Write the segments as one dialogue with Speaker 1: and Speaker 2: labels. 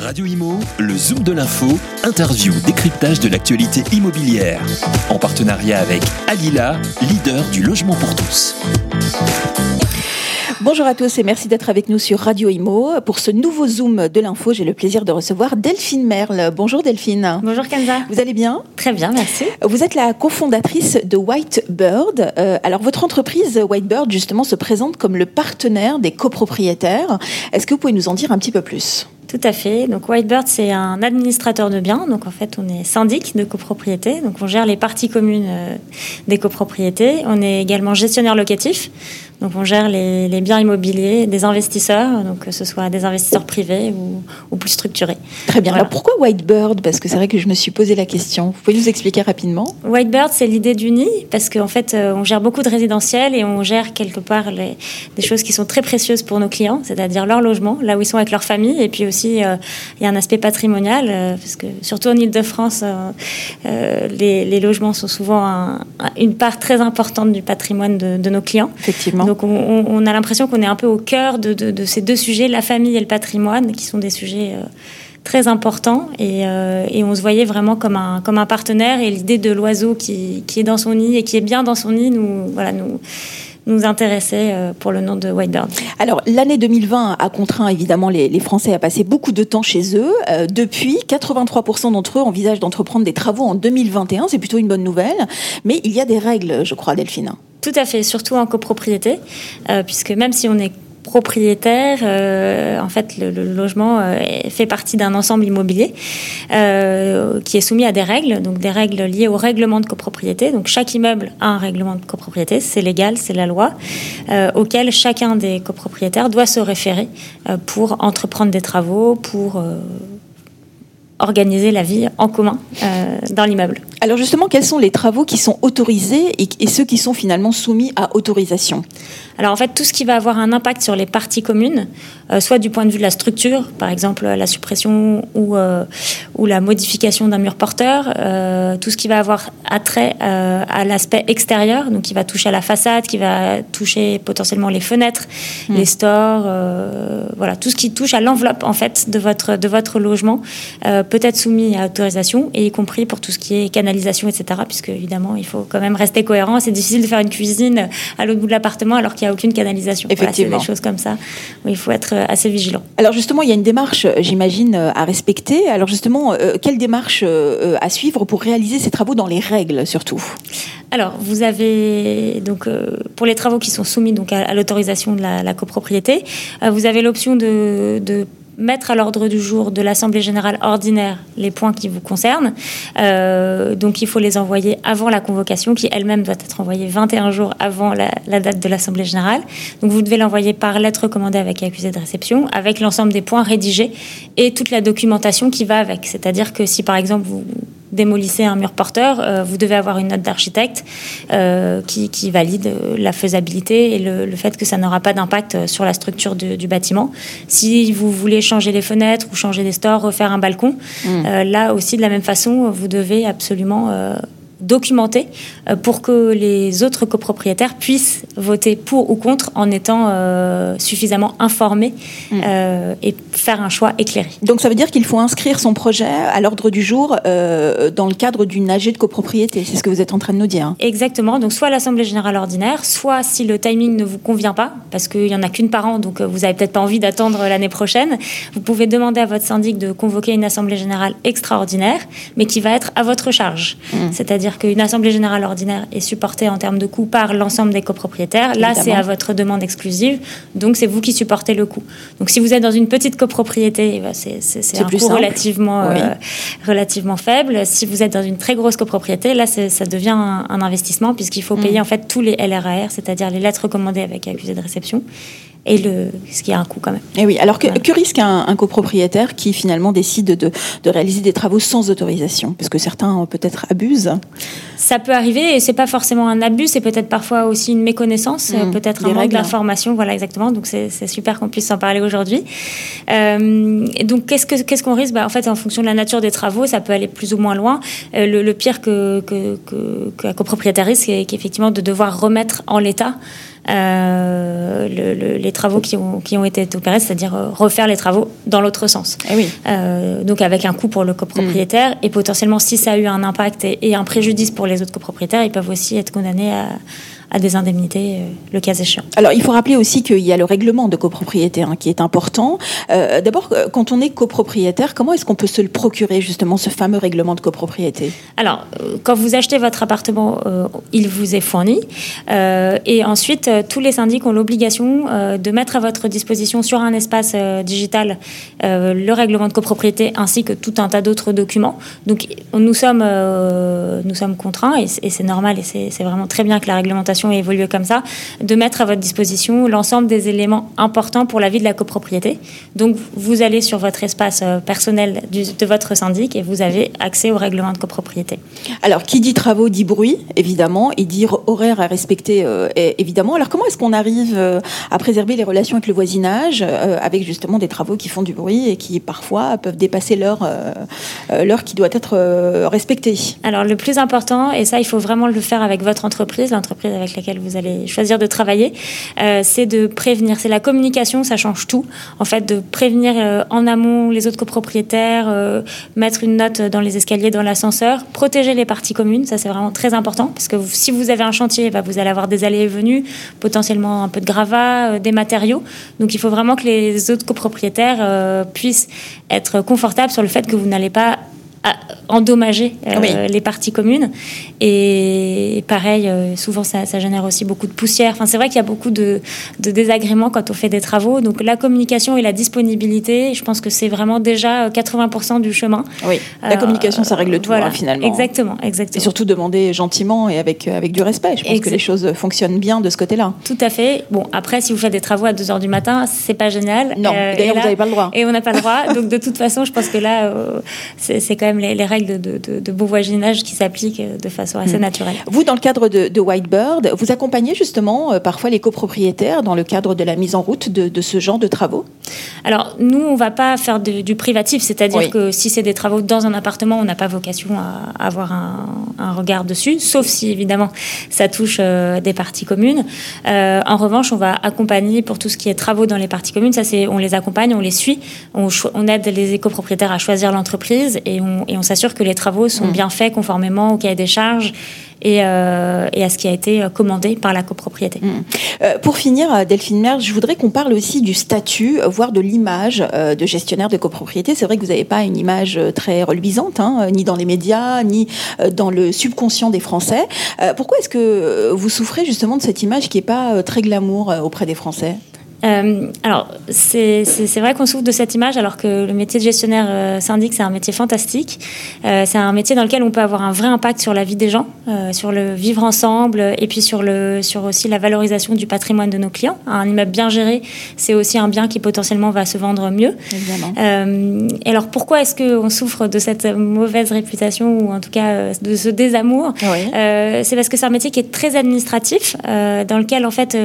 Speaker 1: Radio Imo, le Zoom de l'info, interview, décryptage de l'actualité immobilière. En partenariat avec Alila, leader du logement pour tous.
Speaker 2: Bonjour à tous et merci d'être avec nous sur Radio Imo. Pour ce nouveau Zoom de l'info, j'ai le plaisir de recevoir Delphine Merle. Bonjour Delphine.
Speaker 3: Bonjour Kenza.
Speaker 2: Vous allez bien?
Speaker 3: Très bien, merci.
Speaker 2: Vous êtes la cofondatrice de Whitebird. Euh, alors votre entreprise Whitebird justement se présente comme le partenaire des copropriétaires. Est-ce que vous pouvez nous en dire un petit peu plus?
Speaker 3: Tout à fait. Donc Whitebird, c'est un administrateur de biens. Donc en fait, on est syndic de copropriété. Donc on gère les parties communes euh, des copropriétés. On est également gestionnaire locatif. Donc on gère les, biens immobiliers des investisseurs, donc que ce soit des investisseurs privés ou, plus structurés.
Speaker 2: Très bien. Alors pourquoi Whitebird? Parce que c'est vrai que je me suis posé la question. Vous pouvez nous expliquer rapidement?
Speaker 3: Whitebird, c'est l'idée du nid, parce qu'en fait, euh, on gère beaucoup de résidentiels et on gère quelque part les, des choses qui sont très précieuses pour nos clients, c'est-à-dire leur logement, là où ils sont avec leur famille, et puis aussi euh, il y a un aspect patrimonial, euh, parce que surtout en Ile-de-France, les, logements sont souvent une part très importante du patrimoine de, de nos clients.
Speaker 2: Effectivement.
Speaker 3: Donc on, a l'impression qu'on est un peu au cœur de, ces deux sujets, la famille et le patrimoine, qui sont des sujets euh, très importants. Euh, et, on se voyait vraiment comme un, comme un partenaire. Et l'idée de l'oiseau qui, est dans son nid et qui est bien dans son nid nous, voilà, nous, nous intéressait euh, pour le nom de Whitebird.
Speaker 2: Alors, l'année 2020 a contraint évidemment les, Français à passer beaucoup de temps chez eux. depuis, 83% d'entre eux envisagent d'entreprendre des travaux en 2021. C'est plutôt une bonne nouvelle. Mais il y a des règles, je crois, Delphine.
Speaker 3: Tout à fait, surtout en copropriété, euh, puisque même si on est propriétaire, euh, en fait, le, logement euh, fait partie d'un ensemble immobilier qui est soumis à des règles, donc des règles liées au règlement de copropriété. Donc chaque immeuble a un règlement de copropriété, c'est légal, c'est la loi, auquel chacun des copropriétaires doit se référer pour entreprendre des travaux, pour organiser la vie en commun euh, dans l'immeuble.
Speaker 2: Alors justement, quels sont les travaux qui sont autorisés et, ceux qui sont finalement soumis à autorisation
Speaker 3: Alors en fait, tout ce qui va avoir un impact sur les parties communes, euh, soit du point de vue de la structure, par exemple la suppression ou, euh, ou la modification d'un mur porteur, tout ce qui va avoir attrait à l'aspect extérieur, donc qui va toucher à la façade, qui va toucher potentiellement les fenêtres, hmm. les stores, voilà, tout ce qui touche à l'enveloppe en fait de votre, de votre logement peut être soumis à autorisation, et y compris pour tout ce qui est etc. Puisque évidemment, il faut quand même rester cohérent. C'est difficile de faire une cuisine à l'autre bout de l'appartement alors qu'il n'y a aucune canalisation.
Speaker 2: Effectivement.
Speaker 3: des choses comme ça où il faut être assez vigilant.
Speaker 2: Alors justement, il y a une démarche, j'imagine, à respecter. Alors justement, euh, quelle démarche euh, à suivre pour réaliser ces travaux dans les règles surtout?
Speaker 3: Alors, vous avez donc euh, pour les travaux qui sont soumis donc à, l'autorisation de la, copropriété, vous avez l'option de, de mettre à l'ordre du jour de l'Assemblée générale ordinaire les points qui vous concernent. Euh, donc il faut les envoyer avant la convocation, qui elle-même doit être envoyée 21 jours avant la, date de l'Assemblée générale. Donc vous devez l'envoyer par lettre commandée avec accusé de réception, avec l'ensemble des points rédigés et toute la documentation qui va avec. C'est-à-dire que si par exemple vous démolissez un mur porteur, euh, vous devez avoir une note d'architecte euh, qui, valide euh, la faisabilité et le, fait que ça n'aura pas d'impact sur la structure du bâtiment. Si vous voulez changer les fenêtres ou changer des stores, refaire un balcon, mmh. là aussi de la même façon, vous devez absolument documenté euh, pour que les autres copropriétaires puissent voter pour ou contre en étant euh, suffisamment informés mm. euh, et faire un choix éclairé.
Speaker 2: Donc ça veut dire qu'il faut inscrire son projet à l'ordre du jour dans le cadre d'une AG de copropriété, c'est ce que vous êtes en train de nous dire. Hein.
Speaker 3: Exactement, donc soit l'Assemblée générale ordinaire, soit si le timing ne vous convient pas, parce qu'il n'y en a qu'une par an, donc vous n'avez peut-être pas envie d'attendre l'année prochaine, vous pouvez demander à votre syndic de convoquer une Assemblée générale extraordinaire, mais qui va être à votre charge. Mm. C'est-à-dire qu'une assemblée générale ordinaire est supportée en termes de coût par l'ensemble des copropriétaires. Là, c'est à votre demande exclusive, donc c'est vous qui supportez le coût. Donc si vous êtes dans une petite copropriété, eh ben, c'est un coût relativement, euh, relativement faible. Si vous êtes dans une très grosse copropriété, là, ça devient un, investissement puisqu'il faut mm. payer en fait tous les LRAR, c'est-à-dire les lettres recommandées avec accusé de réception et le, ce qui a un coût quand même.
Speaker 2: Et eh oui, alors que, que risque un, copropriétaire qui finalement décide de, de, réaliser des travaux sans autorisation? Parce que certains peut-être abusent.
Speaker 3: Ça peut arriver et c'est pas forcément un abus, c'est peut-être parfois aussi une méconnaissance, mmh. peut-être un manque d'information, voilà exactement. Donc c'est super qu'on puisse en parler aujourd'hui. Euh, et donc qu'est-ce qu'on risque? Bah, En fait, en fonction de la nature des travaux, ça peut aller plus ou moins loin. Euh, le, pire que, que, que, copropriétaire risque, c'est qu'effectivement de devoir remettre en l'état les travaux qui ont, qui ont été opérés, c'est-à-dire refaire les travaux dans l'autre sens.
Speaker 2: Eh oui.
Speaker 3: donc avec un coût pour le copropriétaire et potentiellement si ça a eu un impact et un préjudice pour les autres copropriétaires, ils peuvent aussi être condamnés à à des indemnités, euh, le cas échéant.
Speaker 2: Alors, il faut rappeler aussi qu'il y a le règlement de copropriété hein, qui est important. Euh, d'abord, euh, quand on est copropriétaire, comment est-ce qu'on peut se le procurer, justement, ce fameux règlement de copropriété?
Speaker 3: Alors, quand vous achetez votre appartement, il vous est fourni. et ensuite, tous les syndics ont l'obligation de mettre à votre disposition sur un espace digital le règlement de copropriété ainsi que tout un tas d'autres documents. Donc, nous sommes, nous sommes contraints, et c'est normal, et c'est vraiment très bien que la réglementation et évoluer comme ça, de mettre à votre disposition l'ensemble des éléments importants pour la vie de la copropriété. Donc, vous allez sur votre espace euh, personnel de votre syndic et vous avez accès au règlement de copropriété.
Speaker 2: Alors, qui dit travaux dit bruit, évidemment, et dit horaire à respecter, euh, évidemment. Alors, comment est-ce qu'on arrive euh, à préserver les relations avec le voisinage, avec justement des travaux qui font du bruit et qui parfois peuvent dépasser l'heure l'heure qui doit être respectée?
Speaker 3: Alors, le plus important, et ça, il faut vraiment le faire avec votre entreprise, l'entreprise avec laquelle vous allez choisir de travailler, euh, c'est de prévenir. C'est la communication, ça change tout. En fait, de prévenir euh, en amont les autres copropriétaires, euh, mettre une note dans les escaliers, dans l'ascenseur, protéger les parties communes, ça c'est vraiment très important, parce que si vous avez un chantier, bah, vous allez avoir des allées et venues, potentiellement un peu de gravat, des matériaux. Donc il faut vraiment que les autres copropriétaires puissent être confortables sur le fait que vous n'allez pas endommager euh, les parties communes. Et pareil, euh, souvent ça, génère aussi beaucoup de poussière. Enfin, c'est vrai qu'il y a beaucoup de, désagréments quand on fait des travaux. Donc la communication et la disponibilité, je pense que c'est vraiment déjà 80% euh, du chemin.
Speaker 2: Oui, la communication, ça règle tout hein, finalement.
Speaker 3: Exactement, exactement.
Speaker 2: Et surtout demander gentiment et avec, avec du respect. Je pense que les choses fonctionnent bien de ce côté-là.
Speaker 3: Tout à fait. Bon, après, si vous faites des travaux à 2h du matin, c'est pas génial.
Speaker 2: Non, d'ailleurs, vous n'avez pas le droit.
Speaker 3: Et on n'a pas le droit. donc de toute façon, je pense que là, c'est quand même les, règles de, de, beau voisinage qui s'appliquent de façon assez hmm. naturelle.
Speaker 2: Vous, dans le cadre de, Whitebird, vous accompagnez justement euh, parfois les copropriétaires dans le cadre de la mise en route de, ce genre de travaux?
Speaker 3: Alors, nous, on ne va pas faire du privatif, c'est-à-dire que si c'est des travaux dans un appartement, on n'a pas vocation à avoir un, regard dessus, sauf si, évidemment, ça touche euh, des parties communes. Euh, en revanche, on va accompagner pour tout ce qui est travaux dans les parties communes, ça, c'est, on les accompagne, on les suit, on, on aide les copropriétaires à choisir l'entreprise et on, et on s'assure que les travaux sont mm. bien faits conformément au cahier des charges et, euh, et, à ce qui a été commandé par la copropriété. Mm.
Speaker 2: Euh, pour finir, Delphine Merge, je voudrais qu'on parle aussi du statut, voire de l'image euh, de gestionnaire de copropriété. C'est vrai que vous n'avez pas une image très reluisante, hein, ni dans les médias, ni dans le subconscient des Français. pourquoi est-ce que vous souffrez justement de cette image qui n'est pas très glamour auprès des Français?
Speaker 3: Euh, alors, c'est vrai qu'on souffre de cette image, alors que le métier de gestionnaire euh, syndic, c'est un métier fantastique. Euh, c'est un métier dans lequel on peut avoir un vrai impact sur la vie des gens, euh, sur le vivre ensemble, et puis sur, le, sur aussi la valorisation du patrimoine de nos clients. Un immeuble bien géré, c'est aussi un bien qui potentiellement va se vendre mieux. Euh, et alors, pourquoi est-ce qu'on souffre de cette mauvaise réputation, ou en tout cas de ce désamour? C'est parce que c'est un métier qui est très administratif, dans lequel, en fait,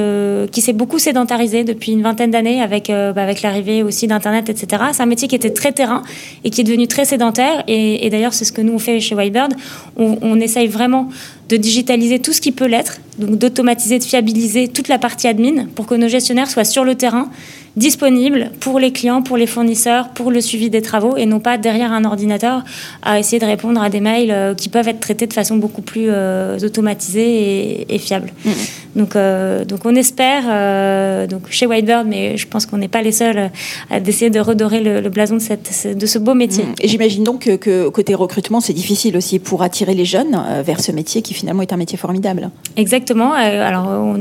Speaker 3: qui s'est beaucoup sédentarisé depuis une vingtaine d'années avec, euh, bah, avec l'arrivée aussi d'Internet, etc. C'est un métier qui était très terrain et qui est devenu très sédentaire. Et, d'ailleurs, c'est ce que nous on fait chez Whitebird. On, on essaye vraiment de digitaliser tout ce qui peut l'être, donc d'automatiser, de fiabiliser toute la partie admin pour que nos gestionnaires soient sur le terrain, disponibles pour les clients, pour les fournisseurs, pour le suivi des travaux et non pas derrière un ordinateur à essayer de répondre à des mails euh, qui peuvent être traités de façon beaucoup plus euh, automatisée et, fiable. Mmh. Donc, euh, donc on espère, donc chez Whitebird, mais je pense qu'on n'est pas les seuls à d'essayer de redorer le, blason de, cette, de ce beau métier. Mmh.
Speaker 2: J'imagine donc que, que, côté recrutement, c'est difficile aussi pour attirer les jeunes vers ce métier qui finalement est un métier formidable.
Speaker 3: Exactement. Euh, alors, on,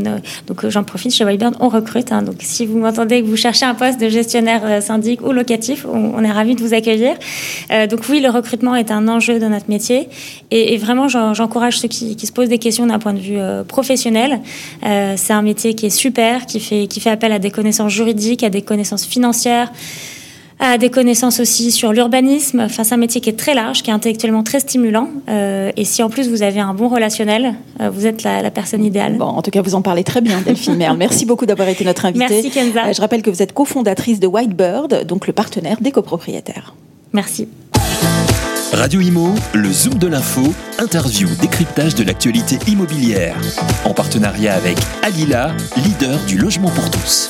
Speaker 3: donc j'en profite chez Whitebird, on recrute. Hein. donc, si vous m'entendez que vous cherchez un poste de gestionnaire euh, syndic ou locatif, on, est ravis de vous accueillir. Euh, donc oui, le recrutement est un enjeu de notre métier, et, vraiment, j'encourage ceux qui, se posent des questions d'un point de vue professionnel. C'est un métier qui est super, qui fait qui fait appel à des connaissances juridiques, à des connaissances financières à des connaissances aussi sur l'urbanisme. Enfin, c'est un métier qui est très large, qui est intellectuellement très stimulant. Euh, et si en plus vous avez un bon relationnel, euh, vous êtes la, personne idéale.
Speaker 2: Bon, en tout cas, vous en parlez très bien, Delphine Merle. Merci beaucoup d'avoir été notre invitée.
Speaker 3: Merci Kenza.
Speaker 2: Euh, je rappelle que vous êtes cofondatrice de Whitebird, donc le partenaire des copropriétaires.
Speaker 3: Merci.
Speaker 1: Radio Imo, le Zoom de l'info, interview, décryptage de l'actualité immobilière. En partenariat avec Alila, leader du logement pour tous.